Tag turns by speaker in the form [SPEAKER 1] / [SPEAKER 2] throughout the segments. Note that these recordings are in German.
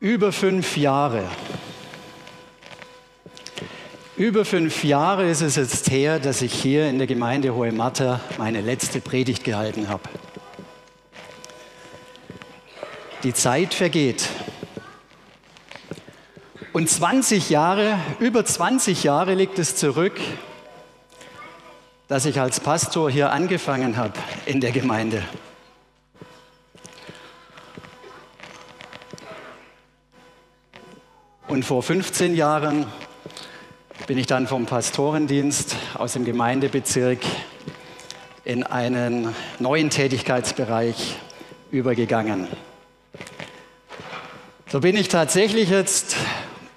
[SPEAKER 1] Über fünf Jahre. Über fünf Jahre ist es jetzt her, dass ich hier in der Gemeinde Hohe Matter meine letzte Predigt gehalten habe. Die Zeit vergeht. Und 20 Jahre, über 20 Jahre liegt es zurück, dass ich als Pastor hier angefangen habe in der Gemeinde. Und vor 15 Jahren bin ich dann vom Pastorendienst aus dem Gemeindebezirk in einen neuen Tätigkeitsbereich übergegangen. So bin ich tatsächlich jetzt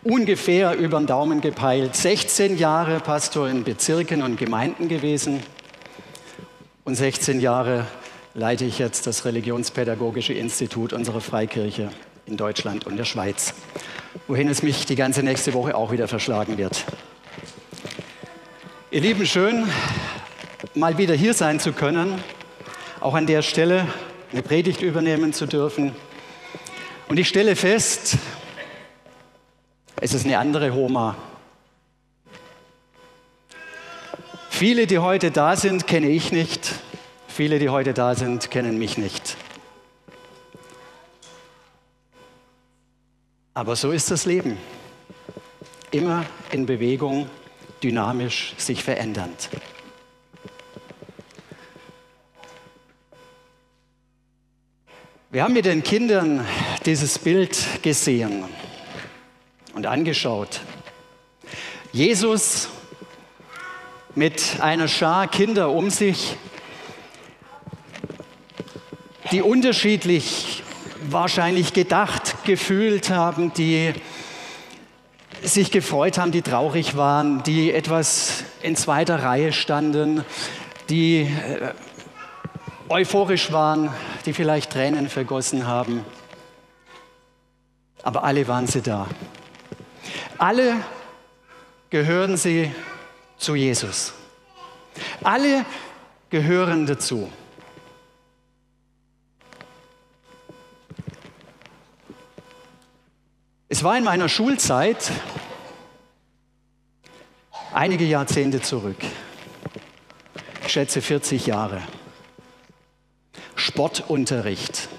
[SPEAKER 1] ungefähr über den Daumen gepeilt 16 Jahre Pastor in Bezirken und Gemeinden gewesen und 16 Jahre leite ich jetzt das Religionspädagogische Institut unserer Freikirche in Deutschland und der Schweiz wohin es mich die ganze nächste Woche auch wieder verschlagen wird. Ihr Lieben, schön, mal wieder hier sein zu können, auch an der Stelle eine Predigt übernehmen zu dürfen. Und ich stelle fest, es ist eine andere Homa. Viele, die heute da sind, kenne ich nicht. Viele, die heute da sind, kennen mich nicht. Aber so ist das Leben. Immer in Bewegung, dynamisch, sich verändernd. Wir haben mit den Kindern dieses Bild gesehen und angeschaut. Jesus mit einer Schar Kinder um sich, die unterschiedlich wahrscheinlich gedacht, gefühlt haben, die sich gefreut haben, die traurig waren, die etwas in zweiter Reihe standen, die äh, euphorisch waren, die vielleicht Tränen vergossen haben. Aber alle waren sie da. Alle gehören sie zu Jesus. Alle gehören dazu. Es war in meiner Schulzeit einige Jahrzehnte zurück. Ich schätze 40 Jahre. Sportunterricht.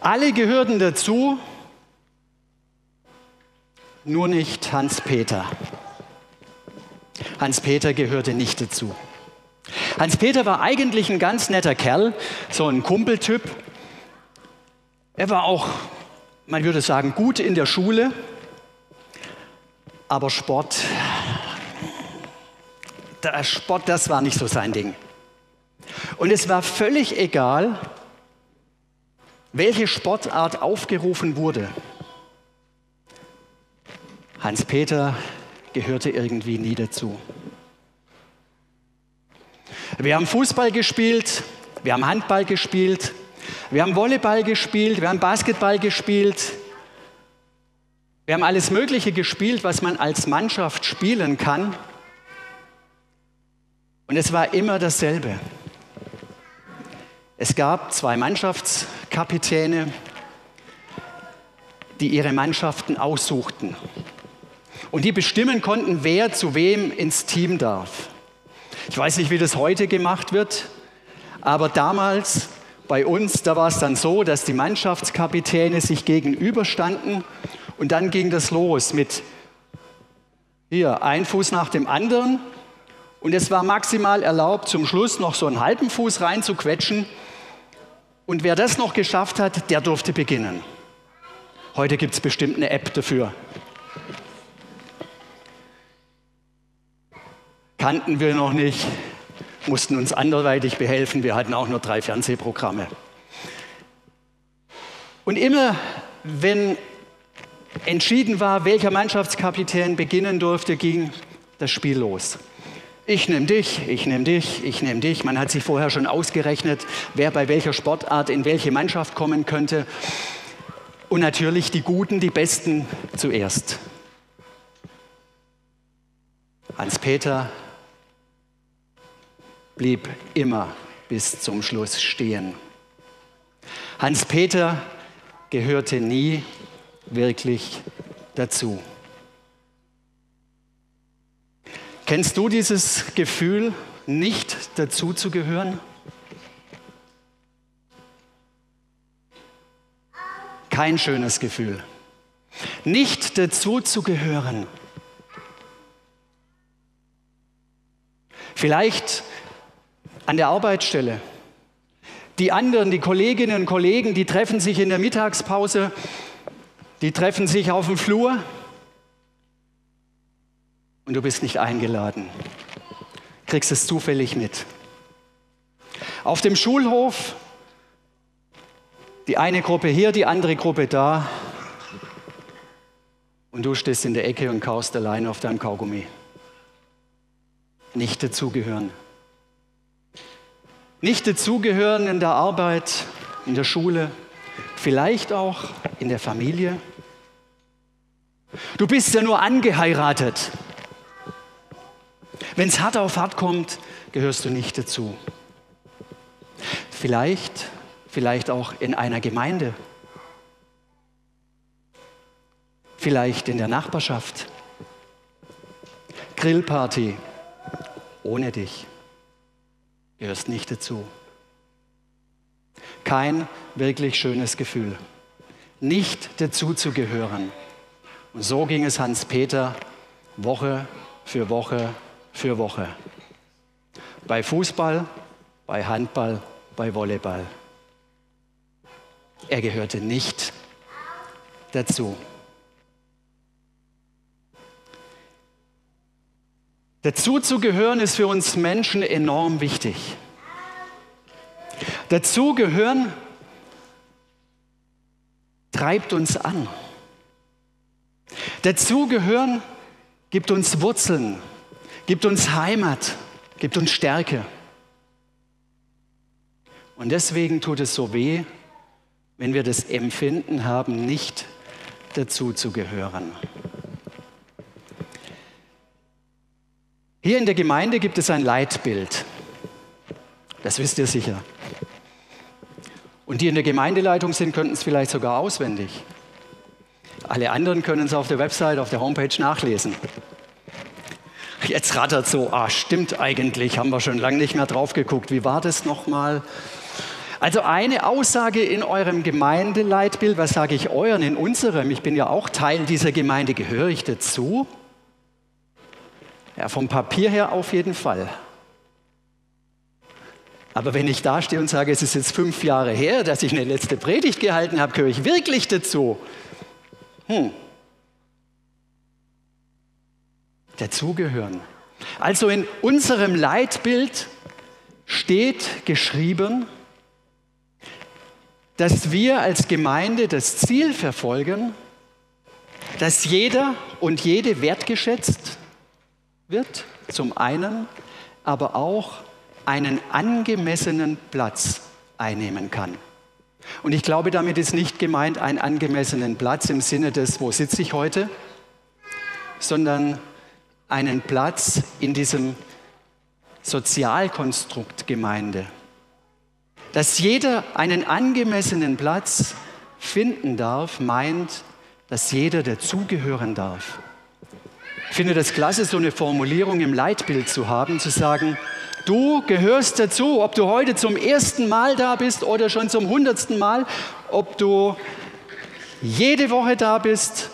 [SPEAKER 1] Alle gehörten dazu, nur nicht Hans-Peter. Hans-Peter gehörte nicht dazu. Hans-Peter war eigentlich ein ganz netter Kerl, so ein Kumpeltyp, er war auch, man würde sagen, gut in der Schule, aber Sport, der Sport, das war nicht so sein Ding. Und es war völlig egal, welche Sportart aufgerufen wurde. Hans-Peter gehörte irgendwie nie dazu. Wir haben Fußball gespielt, wir haben Handball gespielt, wir haben Volleyball gespielt, wir haben Basketball gespielt. Wir haben alles Mögliche gespielt, was man als Mannschaft spielen kann. Und es war immer dasselbe. Es gab zwei Mannschaftskapitäne, die ihre Mannschaften aussuchten und die bestimmen konnten, wer zu wem ins Team darf. Ich weiß nicht, wie das heute gemacht wird, aber damals bei uns, da war es dann so, dass die Mannschaftskapitäne sich gegenüberstanden und dann ging das los mit hier ein Fuß nach dem anderen und es war maximal erlaubt, zum Schluss noch so einen halben Fuß reinzuquetschen und wer das noch geschafft hat, der durfte beginnen. Heute gibt es bestimmt eine App dafür. Kannten wir noch nicht mussten uns anderweitig behelfen. Wir hatten auch nur drei Fernsehprogramme. Und immer, wenn entschieden war, welcher Mannschaftskapitän beginnen durfte, ging das Spiel los. Ich nehme dich, ich nehme dich, ich nehme dich. Man hat sich vorher schon ausgerechnet, wer bei welcher Sportart in welche Mannschaft kommen könnte. Und natürlich die Guten, die Besten zuerst. Hans-Peter blieb immer bis zum Schluss stehen. Hans-Peter gehörte nie wirklich dazu. Kennst du dieses Gefühl, nicht dazu zu gehören? Kein schönes Gefühl. Nicht dazu zu gehören. Vielleicht an der Arbeitsstelle. Die anderen, die Kolleginnen und Kollegen, die treffen sich in der Mittagspause, die treffen sich auf dem Flur und du bist nicht eingeladen. Kriegst es zufällig mit. Auf dem Schulhof, die eine Gruppe hier, die andere Gruppe da und du stehst in der Ecke und kaust allein auf deinem Kaugummi. Nicht dazugehören. Nicht dazugehören in der Arbeit, in der Schule, vielleicht auch in der Familie. Du bist ja nur angeheiratet. Wenn es hart auf hart kommt, gehörst du nicht dazu. Vielleicht, vielleicht auch in einer Gemeinde. Vielleicht in der Nachbarschaft. Grillparty ohne dich. Gehörst nicht dazu. Kein wirklich schönes Gefühl. Nicht dazu zu gehören. Und so ging es Hans-Peter Woche für Woche für Woche. Bei Fußball, bei Handball, bei Volleyball. Er gehörte nicht dazu. Dazu zu gehören ist für uns Menschen enorm wichtig. Dazu gehören treibt uns an. Dazu gehören gibt uns Wurzeln, gibt uns Heimat, gibt uns Stärke. Und deswegen tut es so weh, wenn wir das Empfinden haben, nicht dazu zu gehören. Hier in der Gemeinde gibt es ein Leitbild. Das wisst ihr sicher. Und die in der Gemeindeleitung sind, könnten es vielleicht sogar auswendig. Alle anderen können es auf der Website, auf der Homepage nachlesen. Jetzt rattert so, ah, stimmt eigentlich, haben wir schon lange nicht mehr drauf geguckt. Wie war das nochmal? Also eine Aussage in eurem Gemeindeleitbild, was sage ich euren, in unserem, ich bin ja auch Teil dieser Gemeinde, gehöre ich dazu? Ja, vom Papier her auf jeden Fall. Aber wenn ich da stehe und sage, es ist jetzt fünf Jahre her, dass ich eine letzte Predigt gehalten habe, gehöre ich wirklich dazu? Hm, dazugehören. Also in unserem Leitbild steht geschrieben, dass wir als Gemeinde das Ziel verfolgen, dass jeder und jede wertgeschätzt wird, zum einen, aber auch einen angemessenen Platz einnehmen kann. Und ich glaube, damit ist nicht gemeint einen angemessenen Platz im Sinne des, wo sitze ich heute, sondern einen Platz in diesem Sozialkonstrukt Gemeinde. Dass jeder einen angemessenen Platz finden darf, meint, dass jeder dazugehören darf. Ich finde das klasse, so eine Formulierung im Leitbild zu haben, zu sagen, du gehörst dazu, ob du heute zum ersten Mal da bist oder schon zum hundertsten Mal, ob du jede Woche da bist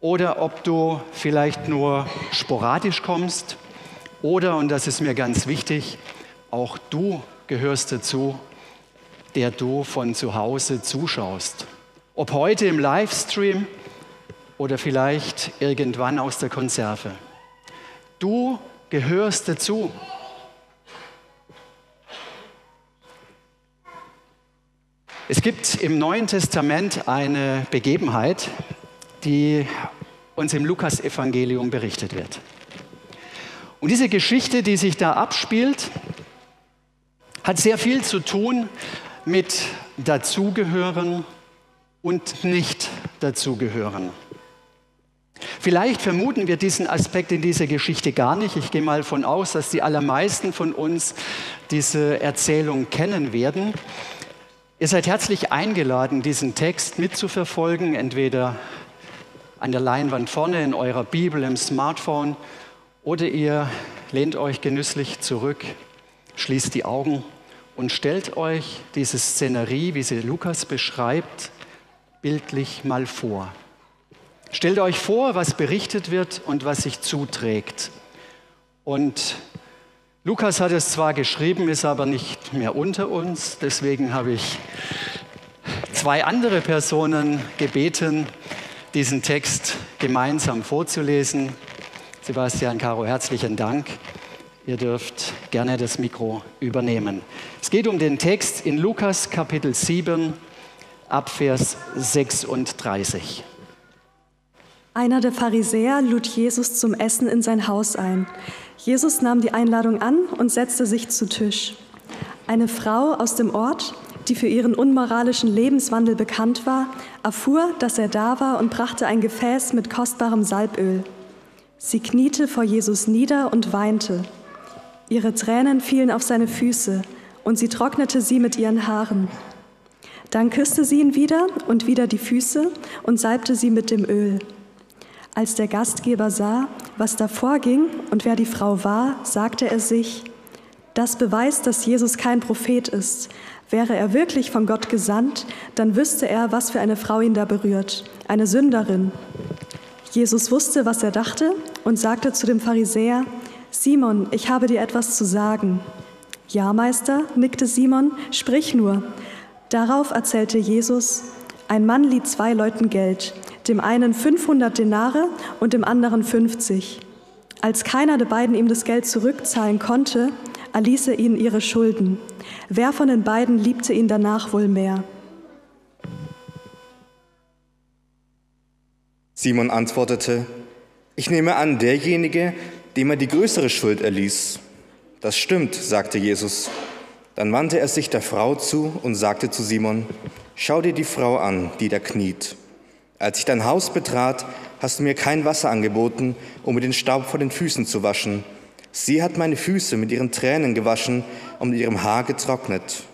[SPEAKER 1] oder ob du vielleicht nur sporadisch kommst oder, und das ist mir ganz wichtig, auch du gehörst dazu, der du von zu Hause zuschaust. Ob heute im Livestream oder vielleicht irgendwann aus der Konserve. Du gehörst dazu. Es gibt im Neuen Testament eine Begebenheit, die uns im Lukasevangelium berichtet wird. Und diese Geschichte, die sich da abspielt, hat sehr viel zu tun mit dazugehören und nicht dazugehören. Vielleicht vermuten wir diesen Aspekt in dieser Geschichte gar nicht. Ich gehe mal von aus, dass die allermeisten von uns diese Erzählung kennen werden. Ihr seid herzlich eingeladen, diesen Text mitzuverfolgen, entweder an der Leinwand vorne in eurer Bibel, im Smartphone oder ihr lehnt euch genüsslich zurück, schließt die Augen und stellt euch diese Szenerie, wie sie Lukas beschreibt, bildlich mal vor. Stellt euch vor, was berichtet wird und was sich zuträgt. Und Lukas hat es zwar geschrieben, ist aber nicht mehr unter uns. Deswegen habe ich zwei andere Personen gebeten, diesen Text gemeinsam vorzulesen. Sebastian Caro, herzlichen Dank. Ihr dürft gerne das Mikro übernehmen. Es geht um den Text in Lukas Kapitel 7 ab Vers 36.
[SPEAKER 2] Einer der Pharisäer lud Jesus zum Essen in sein Haus ein. Jesus nahm die Einladung an und setzte sich zu Tisch. Eine Frau aus dem Ort, die für ihren unmoralischen Lebenswandel bekannt war, erfuhr, dass er da war und brachte ein Gefäß mit kostbarem Salböl. Sie kniete vor Jesus nieder und weinte. Ihre Tränen fielen auf seine Füße und sie trocknete sie mit ihren Haaren. Dann küsste sie ihn wieder und wieder die Füße und salbte sie mit dem Öl. Als der Gastgeber sah, was da vorging und wer die Frau war, sagte er sich, das beweist, dass Jesus kein Prophet ist. Wäre er wirklich von Gott gesandt, dann wüsste er, was für eine Frau ihn da berührt, eine Sünderin. Jesus wusste, was er dachte und sagte zu dem Pharisäer, Simon, ich habe dir etwas zu sagen. Ja, Meister, nickte Simon, sprich nur. Darauf erzählte Jesus, ein Mann lieh zwei Leuten Geld dem einen 500 Denare und dem anderen 50. Als keiner der beiden ihm das Geld zurückzahlen konnte, erließ er ihnen ihre Schulden. Wer von den beiden liebte ihn danach wohl mehr?
[SPEAKER 3] Simon antwortete, ich nehme an, derjenige, dem er die größere Schuld erließ. Das stimmt, sagte Jesus. Dann wandte er sich der Frau zu und sagte zu Simon, schau dir die Frau an, die da kniet. Als ich dein Haus betrat, hast du mir kein Wasser angeboten, um mir den Staub vor den Füßen zu waschen. Sie hat meine Füße mit ihren Tränen gewaschen und mit ihrem Haar getrocknet.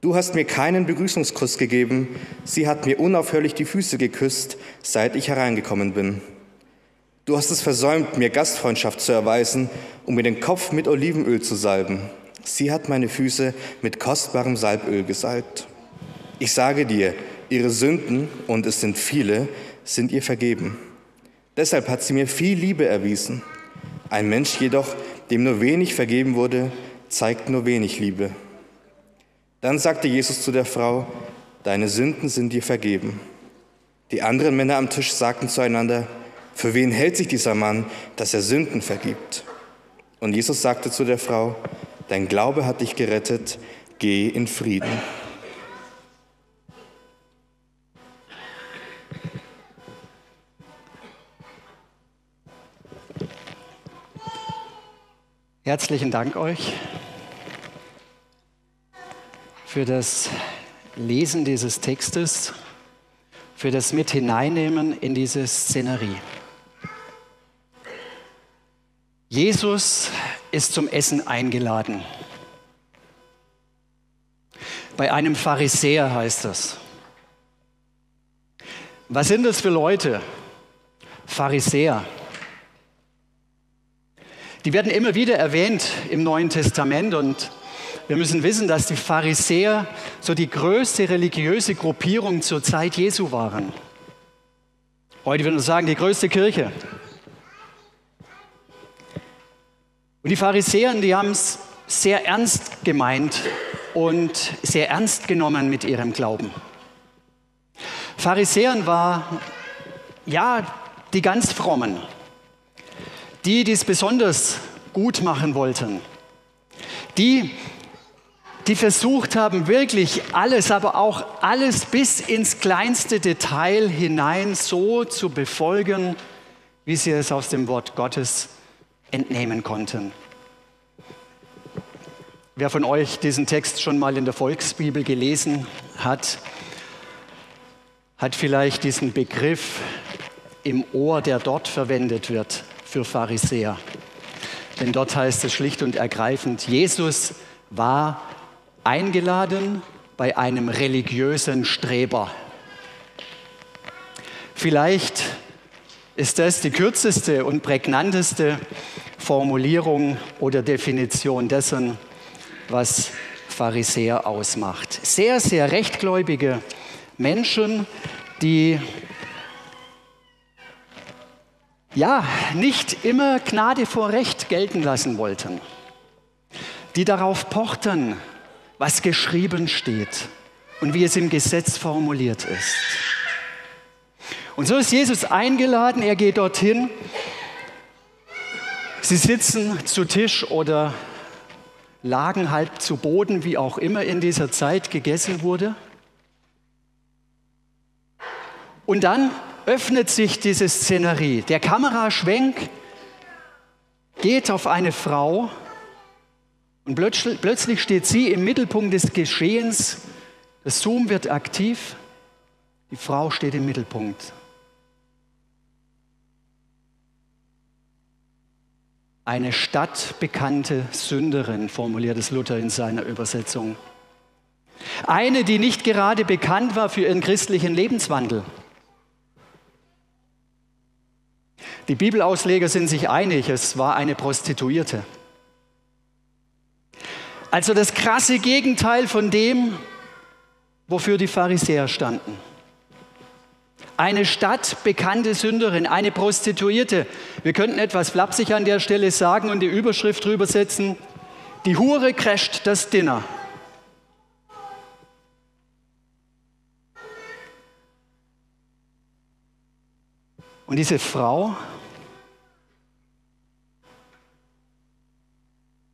[SPEAKER 3] Du hast mir keinen Begrüßungskuss gegeben, sie hat mir unaufhörlich die Füße geküsst, seit ich hereingekommen bin. Du hast es versäumt, mir Gastfreundschaft zu erweisen, um mir den Kopf mit Olivenöl zu salben. Sie hat meine Füße mit kostbarem Salböl gesalbt. Ich sage dir, Ihre Sünden, und es sind viele, sind ihr vergeben. Deshalb hat sie mir viel Liebe erwiesen. Ein Mensch jedoch, dem nur wenig vergeben wurde, zeigt nur wenig Liebe. Dann sagte Jesus zu der Frau, Deine Sünden sind dir vergeben. Die anderen Männer am Tisch sagten zueinander, Für wen hält sich dieser Mann, dass er Sünden vergibt? Und Jesus sagte zu der Frau, Dein Glaube hat dich gerettet, geh in Frieden.
[SPEAKER 1] Herzlichen Dank euch für das Lesen dieses Textes, für das Mit hineinnehmen in diese Szenerie. Jesus ist zum Essen eingeladen. Bei einem Pharisäer heißt das. Was sind das für Leute? Pharisäer. Die werden immer wieder erwähnt im Neuen Testament und wir müssen wissen, dass die Pharisäer so die größte religiöse Gruppierung zur Zeit Jesu waren. Heute würden wir sagen, die größte Kirche. Und die Pharisäer, die haben es sehr ernst gemeint und sehr ernst genommen mit ihrem Glauben. Pharisäern war ja die ganz frommen, die, die es besonders gut machen wollten, die, die versucht haben, wirklich alles, aber auch alles bis ins kleinste Detail hinein so zu befolgen, wie sie es aus dem Wort Gottes entnehmen konnten. Wer von euch diesen Text schon mal in der Volksbibel gelesen hat, hat vielleicht diesen Begriff im Ohr, der dort verwendet wird, für Pharisäer. Denn dort heißt es schlicht und ergreifend, Jesus war eingeladen bei einem religiösen Streber. Vielleicht ist das die kürzeste und prägnanteste Formulierung oder Definition dessen, was Pharisäer ausmacht. Sehr, sehr rechtgläubige Menschen, die ja nicht immer Gnade vor Recht gelten lassen wollten, die darauf pochten, was geschrieben steht und wie es im Gesetz formuliert ist. Und so ist Jesus eingeladen, er geht dorthin. Sie sitzen zu Tisch oder lagen halb zu Boden, wie auch immer in dieser Zeit gegessen wurde. Und dann öffnet sich diese Szenerie. Der Kameraschwenk geht auf eine Frau und plötzlich steht sie im Mittelpunkt des Geschehens. Das Zoom wird aktiv. Die Frau steht im Mittelpunkt. eine stadtbekannte Sünderin, formuliert es Luther in seiner Übersetzung. Eine, die nicht gerade bekannt war für ihren christlichen Lebenswandel. Die Bibelausleger sind sich einig, es war eine Prostituierte. Also das krasse Gegenteil von dem, wofür die Pharisäer standen eine stadtbekannte Sünderin, eine Prostituierte. Wir könnten etwas flapsig an der Stelle sagen und die Überschrift drüber setzen, die Hure crasht das Dinner. Und diese Frau,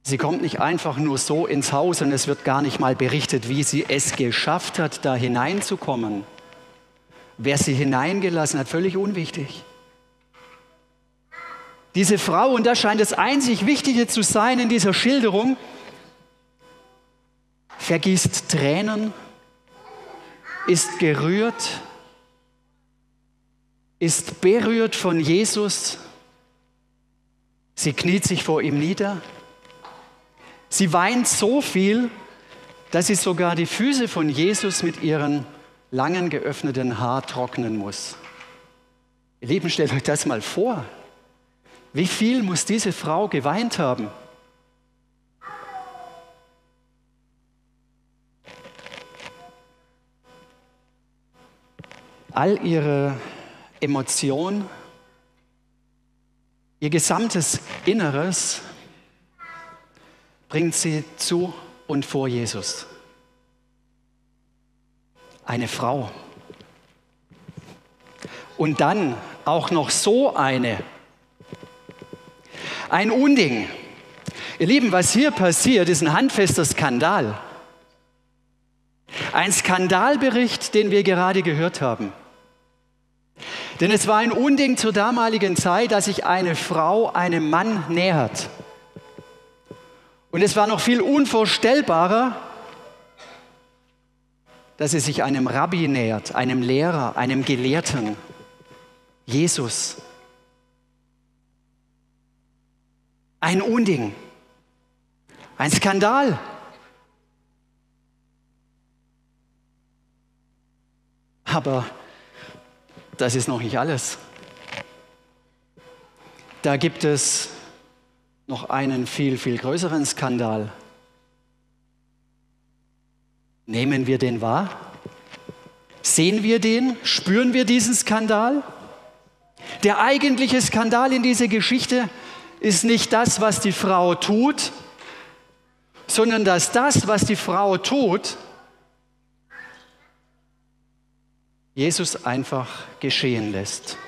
[SPEAKER 1] sie kommt nicht einfach nur so ins Haus und es wird gar nicht mal berichtet, wie sie es geschafft hat, da hineinzukommen. Wer sie hineingelassen hat, völlig unwichtig. Diese Frau, und das scheint das einzig Wichtige zu sein in dieser Schilderung, vergießt Tränen, ist gerührt, ist berührt von Jesus. Sie kniet sich vor ihm nieder. Sie weint so viel, dass sie sogar die Füße von Jesus mit ihren langen geöffneten Haar trocknen muss. Ihr Lieben, stellt euch das mal vor. Wie viel muss diese Frau geweint haben? All ihre Emotionen, ihr gesamtes Inneres bringt sie zu und vor Jesus eine Frau. Und dann auch noch so eine. Ein Unding. Ihr Lieben, was hier passiert, ist ein handfester Skandal. Ein Skandalbericht, den wir gerade gehört haben. Denn es war ein Unding zur damaligen Zeit, dass sich eine Frau einem Mann nähert. Und es war noch viel unvorstellbarer, dass sie sich einem Rabbi nähert, einem Lehrer, einem Gelehrten, Jesus. Ein Unding, ein Skandal. Aber das ist noch nicht alles. Da gibt es noch einen viel, viel größeren Skandal. Nehmen wir den wahr? Sehen wir den? Spüren wir diesen Skandal? Der eigentliche Skandal in dieser Geschichte ist nicht das, was die Frau tut, sondern dass das, was die Frau tut, Jesus einfach geschehen lässt.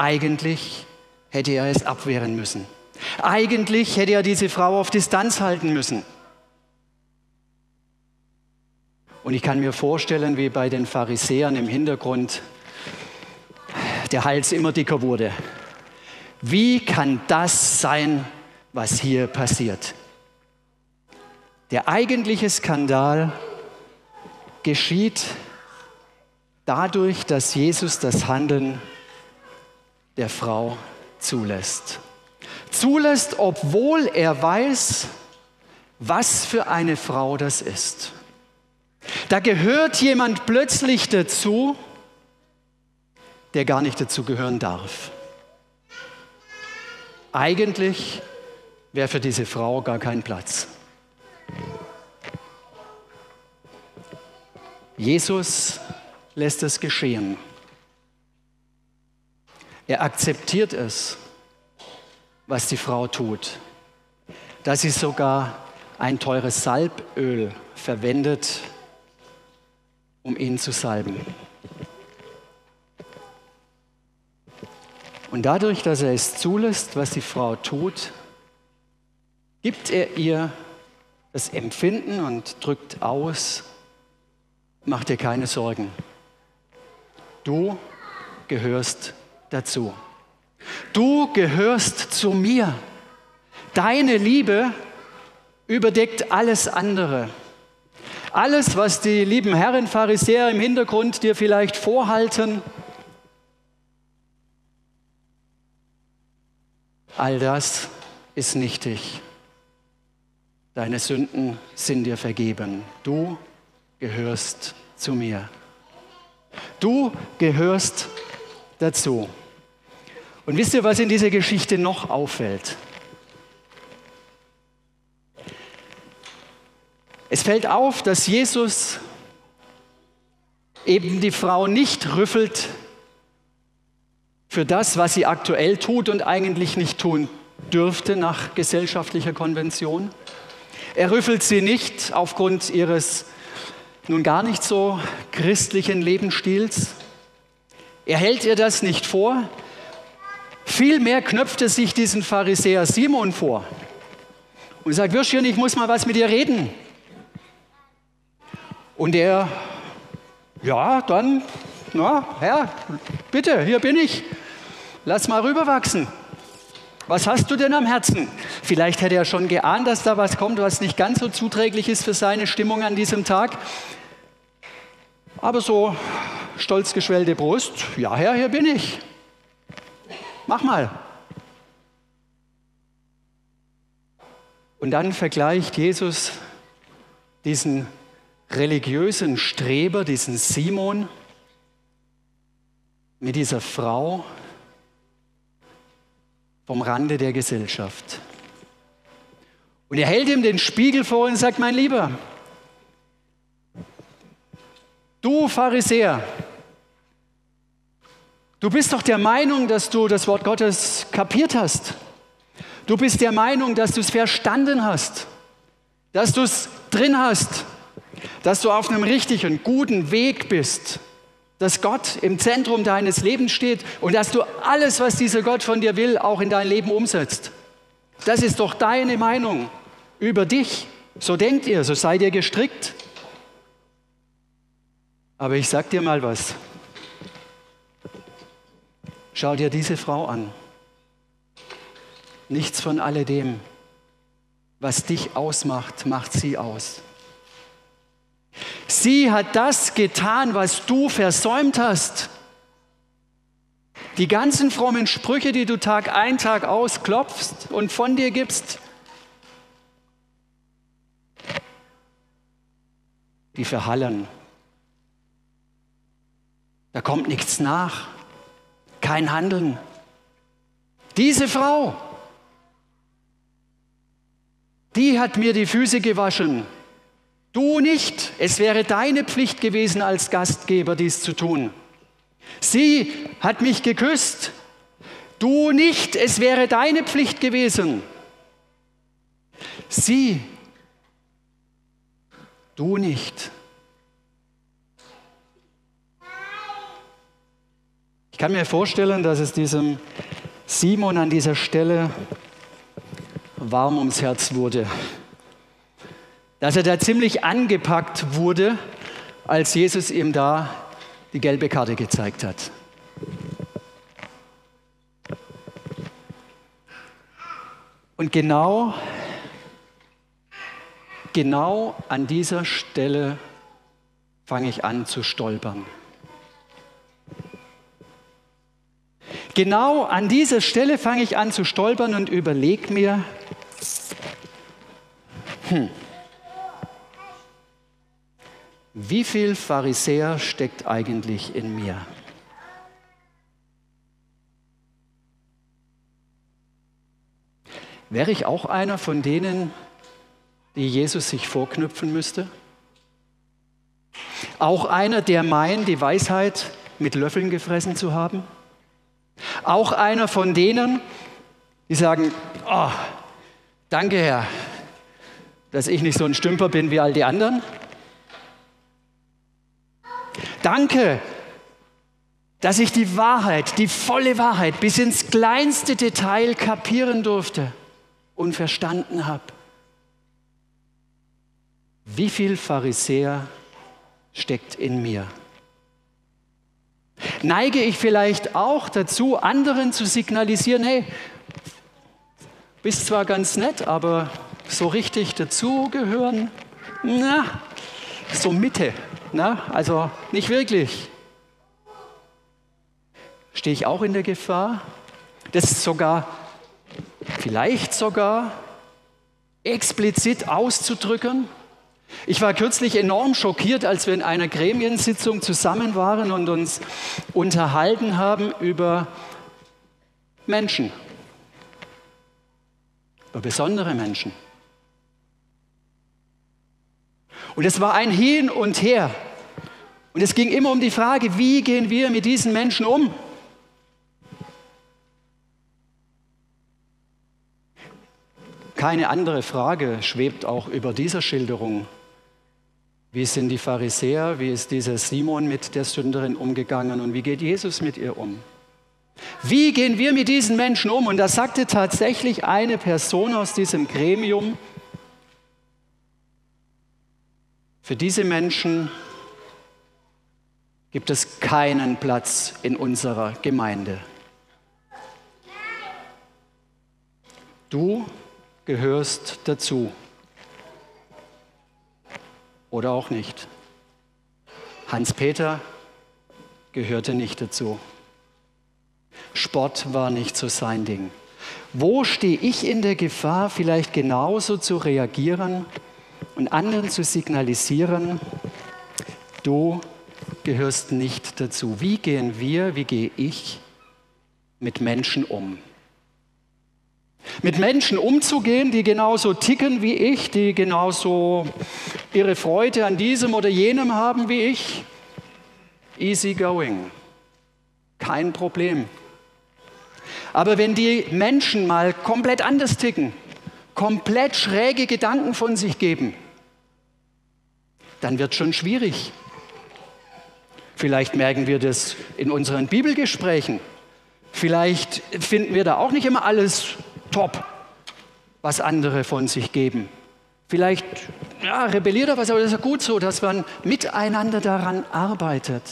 [SPEAKER 1] Eigentlich hätte er es abwehren müssen. Eigentlich hätte er diese Frau auf Distanz halten müssen. Und ich kann mir vorstellen, wie bei den Pharisäern im Hintergrund der Hals immer dicker wurde. Wie kann das sein, was hier passiert? Der eigentliche Skandal geschieht dadurch, dass Jesus das Handeln der Frau zulässt zulässt, obwohl er weiß, was für eine Frau das ist. Da gehört jemand plötzlich dazu, der gar nicht dazu gehören darf. Eigentlich wäre für diese Frau gar kein Platz. Jesus lässt es geschehen. Er akzeptiert es, was die Frau tut, dass sie sogar ein teures Salböl verwendet, um ihn zu salben. Und dadurch, dass er es zulässt, was die Frau tut, gibt er ihr das Empfinden und drückt aus, mach dir keine Sorgen. Du gehörst dazu. Du gehörst zu mir. Deine Liebe überdeckt alles andere. Alles, was die lieben Herren Pharisäer im Hintergrund dir vielleicht vorhalten, all das ist nichtig. Deine Sünden sind dir vergeben. Du gehörst zu mir. Du gehörst dazu. Und wisst ihr, was in dieser Geschichte noch auffällt? Es fällt auf, dass Jesus eben die Frau nicht rüffelt für das, was sie aktuell tut und eigentlich nicht tun dürfte nach gesellschaftlicher Konvention. Er rüffelt sie nicht aufgrund ihres nun gar nicht so christlichen Lebensstils. Er hält ihr das nicht vor. Vielmehr knöpft er sich diesen Pharisäer Simon vor und sagt, Würstchen, ich muss mal was mit dir reden. Und er, ja, dann, na, Herr, bitte, hier bin ich. Lass mal rüberwachsen. Was hast du denn am Herzen? Vielleicht hätte er schon geahnt, dass da was kommt, was nicht ganz so zuträglich ist für seine Stimmung an diesem Tag. Aber so stolz geschwellte Brust, ja Herr, hier bin ich. Mach mal. Und dann vergleicht Jesus diesen religiösen Streber, diesen Simon, mit dieser Frau vom Rande der Gesellschaft. Und er hält ihm den Spiegel vor und sagt, mein Lieber, du Pharisäer, du bist doch der Meinung, dass du das Wort Gottes kapiert hast. Du bist der Meinung, dass du es verstanden hast, dass du es drin hast dass du auf einem richtigen, guten Weg bist, dass Gott im Zentrum deines Lebens steht und dass du alles, was dieser Gott von dir will, auch in dein Leben umsetzt. Das ist doch deine Meinung über dich. So denkt ihr, so seid ihr gestrickt. Aber ich sag dir mal was. Schau dir diese Frau an. Nichts von alledem, was dich ausmacht, macht sie aus. Sie hat das getan, was du versäumt hast. Die ganzen frommen Sprüche, die du Tag ein, Tag aus klopfst und von dir gibst, die verhallen. Da kommt nichts nach, kein Handeln. Diese Frau, die hat mir die Füße gewaschen Du nicht. Es wäre deine Pflicht gewesen, als Gastgeber dies zu tun. Sie hat mich geküsst. Du nicht. Es wäre deine Pflicht gewesen. Sie. Du nicht. Kann mir vorstellen, dass es diesem Simon an dieser Stelle warm ums Herz wurde dass er da ziemlich angepackt wurde, als Jesus ihm da die gelbe Karte gezeigt hat. Und genau, genau an dieser Stelle fange ich an zu stolpern. Genau an dieser Stelle fange ich an zu stolpern und überlege mir, Hm. Wie viel Pharisäer steckt eigentlich in mir? Wäre ich auch einer von denen, die Jesus sich vorknüpfen müsste? Auch einer, der meint, die Weisheit mit Löffeln gefressen zu haben? Auch einer von denen, die sagen, oh, danke Herr, dass ich nicht so ein Stümper bin wie all die anderen? Danke, dass ich die Wahrheit, die volle Wahrheit bis ins kleinste Detail kapieren durfte und verstanden habe. Wie viel Pharisäer steckt in mir? Neige ich vielleicht auch dazu, anderen zu signalisieren, hey, bist zwar ganz nett, aber so richtig dazugehören, na, so Mitte, na, also nicht wirklich. Stehe ich auch in der Gefahr, das sogar vielleicht sogar explizit auszudrücken. Ich war kürzlich enorm schockiert, als wir in einer Gremiensitzung zusammen waren und uns unterhalten haben über Menschen, über besondere Menschen. Und es war ein Hin und Her. Und es ging immer um die Frage, wie gehen wir mit diesen Menschen um? Keine andere Frage schwebt auch über dieser Schilderung. Wie sind die Pharisäer, wie ist dieser Simon mit der Sünderin umgegangen und wie geht Jesus mit ihr um? Wie gehen wir mit diesen Menschen um? Und da sagte tatsächlich eine Person aus diesem Gremium, für diese Menschen gibt es keinen Platz in unserer Gemeinde. Du gehörst dazu. Oder auch nicht. Hans-Peter gehörte nicht dazu. Sport war nicht so sein Ding. Wo stehe ich in der Gefahr, vielleicht genauso zu reagieren und anderen zu signalisieren, du gehörst nicht dazu? Wie gehen wir, wie gehe ich mit Menschen um? Mit Menschen umzugehen, die genauso ticken wie ich, die genauso ihre Freude an diesem oder jenem haben wie ich. Easy going. Kein Problem. Aber wenn die Menschen mal komplett anders ticken, komplett schräge Gedanken von sich geben, dann wird schon schwierig. Vielleicht merken wir das in unseren Bibelgesprächen. Vielleicht finden wir da auch nicht immer alles top, was andere von sich geben. Vielleicht ja, rebelliert er was, aber das ist ja gut so, dass man miteinander daran arbeitet.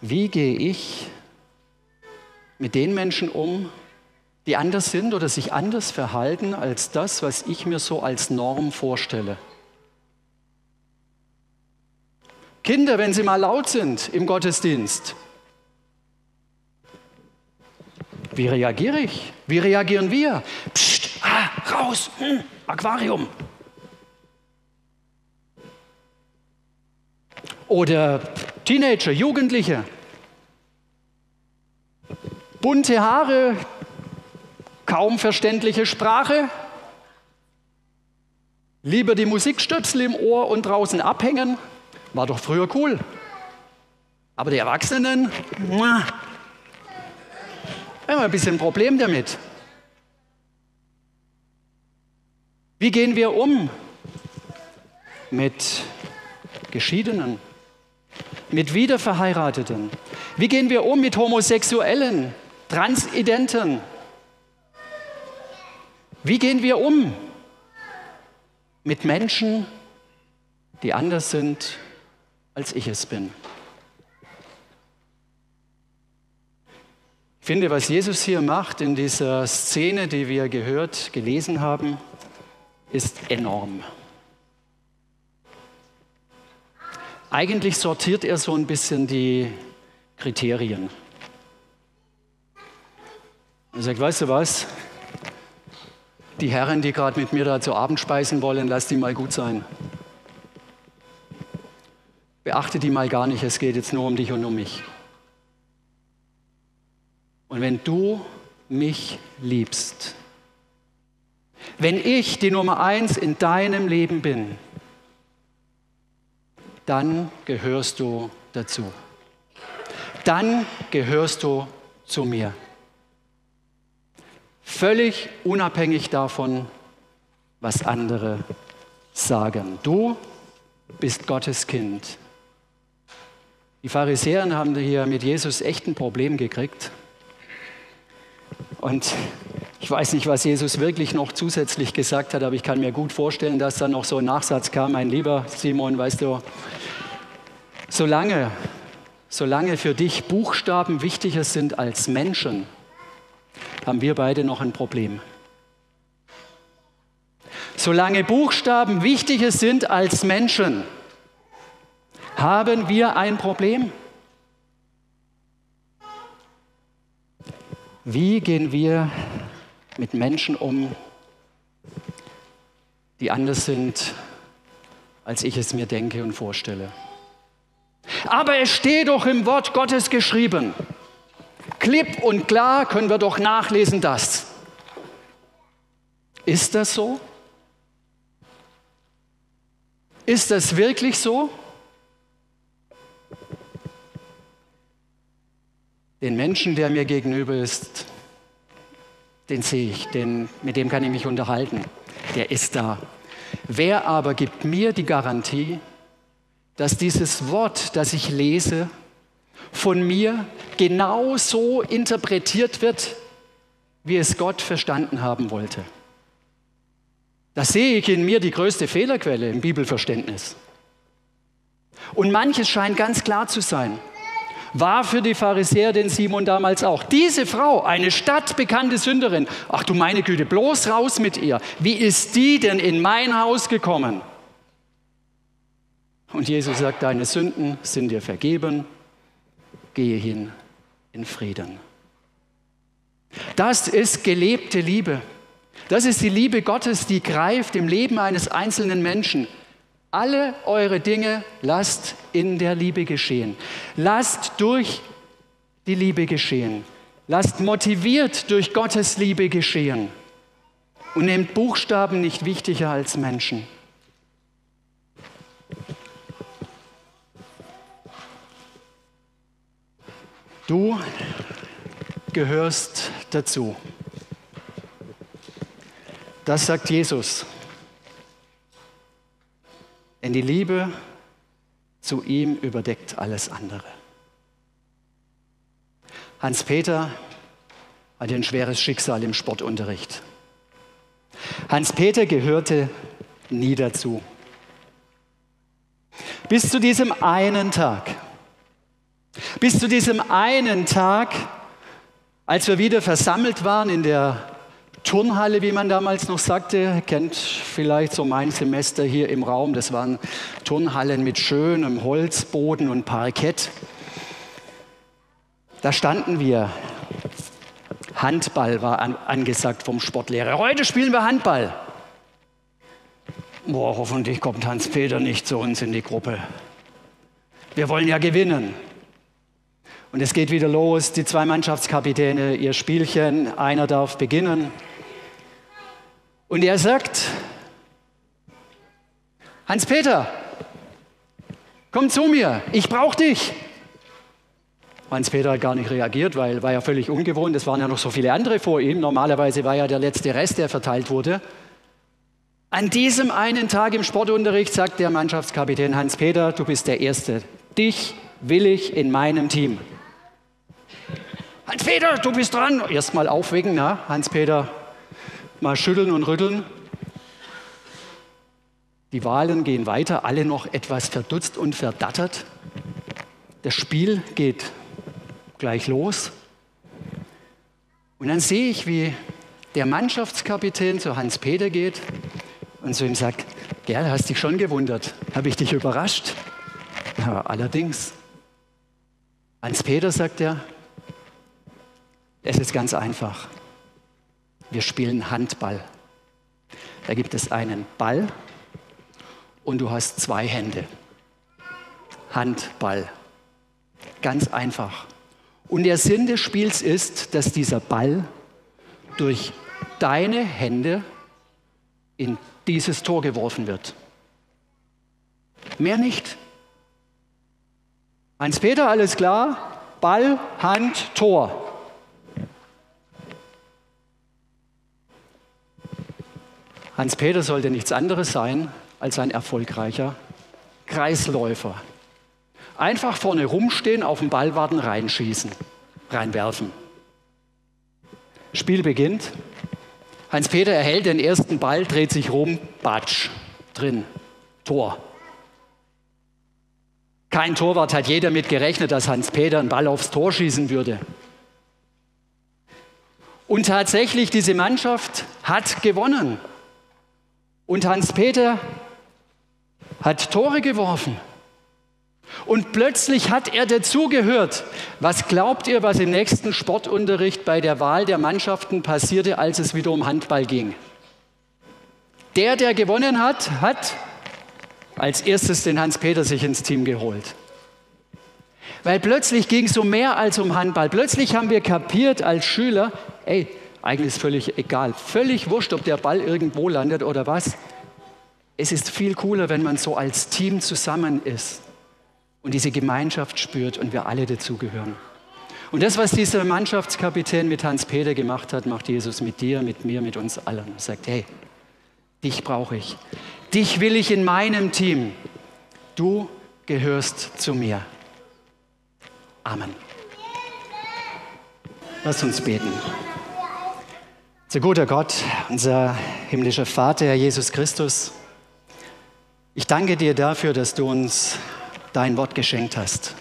[SPEAKER 1] Wie gehe ich mit den Menschen um, die anders sind oder sich anders verhalten als das, was ich mir so als Norm vorstelle? Kinder, wenn sie mal laut sind im Gottesdienst, Wie reagiere ich? Wie reagieren wir? Psst, ah, raus, hm, Aquarium. Oder Teenager, Jugendliche. Bunte Haare, kaum verständliche Sprache. Lieber die Musikstöpsel im Ohr und draußen abhängen. War doch früher cool. Aber die Erwachsenen, wir haben ein bisschen ein Problem damit. Wie gehen wir um mit Geschiedenen, mit Wiederverheirateten? Wie gehen wir um mit Homosexuellen, Transidenten? Wie gehen wir um mit Menschen, die anders sind, als ich es bin? Ich finde, was Jesus hier macht in dieser Szene, die wir gehört, gelesen haben, ist enorm. Eigentlich sortiert er so ein bisschen die Kriterien. Er sagt, weißt du was? die Herren, die gerade mit mir da zu Abend speisen wollen, lass die mal gut sein. Beachte die mal gar nicht, es geht jetzt nur um dich und um mich. Und wenn du mich liebst, wenn ich die Nummer eins in deinem Leben bin, dann gehörst du dazu. Dann gehörst du zu mir. Völlig unabhängig davon, was andere sagen. Du bist Gottes Kind. Die Pharisäer haben hier mit Jesus echt ein Problem gekriegt. Und ich weiß nicht, was Jesus wirklich noch zusätzlich gesagt hat, aber ich kann mir gut vorstellen, dass da noch so ein Nachsatz kam, mein lieber Simon, weißt du, solange, solange für dich Buchstaben wichtiger sind als Menschen, haben wir beide noch ein Problem. Solange Buchstaben wichtiger sind als Menschen, haben wir ein Problem. Wie gehen wir mit Menschen um, die anders sind, als ich es mir denke und vorstelle? Aber es steht doch im Wort Gottes geschrieben. Klipp und klar können wir doch nachlesen das. Ist das so? Ist das wirklich so? Den Menschen, der mir gegenüber ist, den sehe ich, den, mit dem kann ich mich unterhalten. Der ist da. Wer aber gibt mir die Garantie, dass dieses Wort, das ich lese, von mir genau so interpretiert wird, wie es Gott verstanden haben wollte? Da sehe ich in mir die größte Fehlerquelle im Bibelverständnis. Und manches scheint ganz klar zu sein war für die Pharisäer den Simon damals auch. Diese Frau, eine stadtbekannte Sünderin, ach du meine Güte, bloß raus mit ihr. Wie ist die denn in mein Haus gekommen? Und Jesus sagt, deine Sünden sind dir vergeben, gehe hin in Frieden. Das ist gelebte Liebe. Das ist die Liebe Gottes, die greift im Leben eines einzelnen Menschen. Alle eure Dinge lasst in der Liebe geschehen. Lasst durch die Liebe geschehen. Lasst motiviert durch Gottes Liebe geschehen. Und nehmt Buchstaben nicht wichtiger als Menschen. Du gehörst dazu. Das sagt Jesus. Denn die Liebe zu ihm überdeckt alles andere. Hans-Peter hatte ein schweres Schicksal im Sportunterricht. Hans-Peter gehörte nie dazu. Bis zu diesem einen Tag. Bis zu diesem einen Tag, als wir wieder versammelt waren in der Turnhalle, wie man damals noch sagte, kennt vielleicht so mein Semester hier im Raum. Das waren Turnhallen mit schönem Holzboden und Parkett. Da standen wir. Handball war an, angesagt vom Sportlehrer. Heute spielen wir Handball. Boah, hoffentlich kommt Hans-Peter nicht zu uns in die Gruppe. Wir wollen ja gewinnen. Und es geht wieder los, die zwei Mannschaftskapitäne, ihr Spielchen, einer darf beginnen. Und er sagt, Hans-Peter, komm zu mir, ich brauche dich. Hans-Peter hat gar nicht reagiert, weil war ja völlig ungewohnt. Es waren ja noch so viele andere vor ihm. Normalerweise war ja der letzte Rest, der verteilt wurde. An diesem einen Tag im Sportunterricht sagt der Mannschaftskapitän Hans-Peter, du bist der Erste. Dich will ich in meinem Team. Hans-Peter, du bist dran. Erstmal aufwecken, na? Hans-Peter mal schütteln und rütteln. Die Wahlen gehen weiter, alle noch etwas verdutzt und verdattert. Das Spiel geht gleich los. Und dann sehe ich, wie der Mannschaftskapitän zu Hans-Peter geht und zu ihm sagt, Gerl, hast dich schon gewundert, habe ich dich überrascht? Ja, allerdings. Hans-Peter sagt er, es ist ganz einfach. Wir spielen Handball. Da gibt es einen Ball und du hast zwei Hände. Handball. Ganz einfach. Und der Sinn des Spiels ist, dass dieser Ball durch deine Hände in dieses Tor geworfen wird. Mehr nicht. Hans-Peter, alles klar? Ball, Hand, Tor. Hans-Peter sollte nichts anderes sein als ein erfolgreicher Kreisläufer. Einfach vorne rumstehen, auf den Ball warten, reinschießen, reinwerfen. Spiel beginnt. Hans-Peter erhält den ersten Ball, dreht sich rum, batsch, drin, Tor. Kein Torwart hat jeder damit gerechnet, dass Hans-Peter einen Ball aufs Tor schießen würde. Und tatsächlich, diese Mannschaft hat gewonnen. Und Hans-Peter hat Tore geworfen. Und plötzlich hat er dazugehört. Was glaubt ihr, was im nächsten Sportunterricht bei der Wahl der Mannschaften passierte, als es wieder um Handball ging? Der, der gewonnen hat, hat als erstes den Hans-Peter sich ins Team geholt. Weil plötzlich ging es um mehr als um Handball. Plötzlich haben wir kapiert als Schüler, ey, eigentlich ist völlig egal, völlig wurscht, ob der Ball irgendwo landet oder was. Es ist viel cooler, wenn man so als Team zusammen ist und diese Gemeinschaft spürt und wir alle dazugehören. Und das, was dieser Mannschaftskapitän mit Hans-Peter gemacht hat, macht Jesus mit dir, mit mir, mit uns allen. Er sagt, hey, dich brauche ich. Dich will ich in meinem Team. Du gehörst zu mir. Amen. Lass uns beten. Unser guter Gott, unser himmlischer Vater, Herr Jesus Christus, ich danke dir dafür, dass du uns dein Wort geschenkt hast.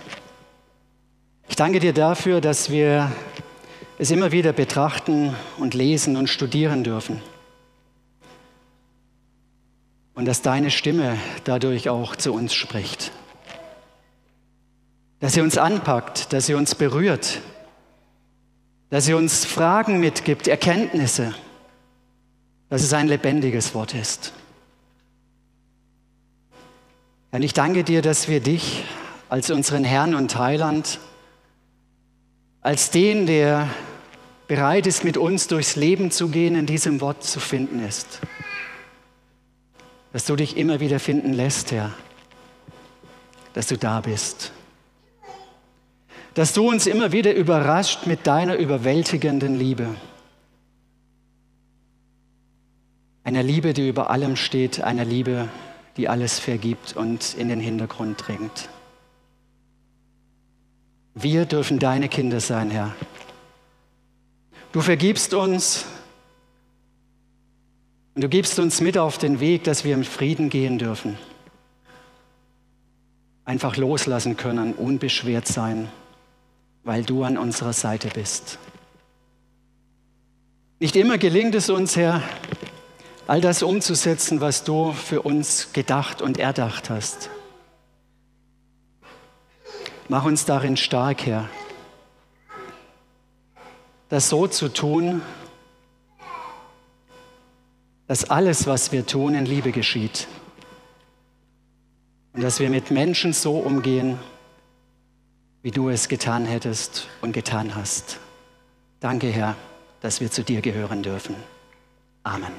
[SPEAKER 1] Ich danke dir dafür, dass wir es immer wieder betrachten und lesen und studieren dürfen. Und dass deine Stimme dadurch auch zu uns spricht. Dass sie uns anpackt, dass sie uns berührt, dass sie uns Fragen mitgibt, Erkenntnisse, dass es ein lebendiges Wort ist. Und ich danke dir, dass wir dich als unseren Herrn und Heiland, als den, der bereit ist, mit uns durchs Leben zu gehen, in diesem Wort zu finden ist. Dass du dich immer wieder finden lässt, Herr. Dass du da bist. Dass du uns immer wieder überrascht mit deiner überwältigenden Liebe. Einer Liebe, die über allem steht, einer Liebe, die alles vergibt und in den Hintergrund drängt. Wir dürfen deine Kinder sein, Herr. Du vergibst uns und du gibst uns mit auf den Weg, dass wir im Frieden gehen dürfen. Einfach loslassen können, unbeschwert sein, weil du an unserer Seite bist. Nicht immer gelingt es uns, Herr, all das umzusetzen, was du für uns gedacht und erdacht hast. Mach uns darin stark, Herr, das so zu tun, dass alles, was wir tun, in Liebe geschieht. Und dass wir mit Menschen so umgehen, wie du es getan hättest und getan hast. Danke, Herr, dass wir zu dir gehören dürfen. Amen.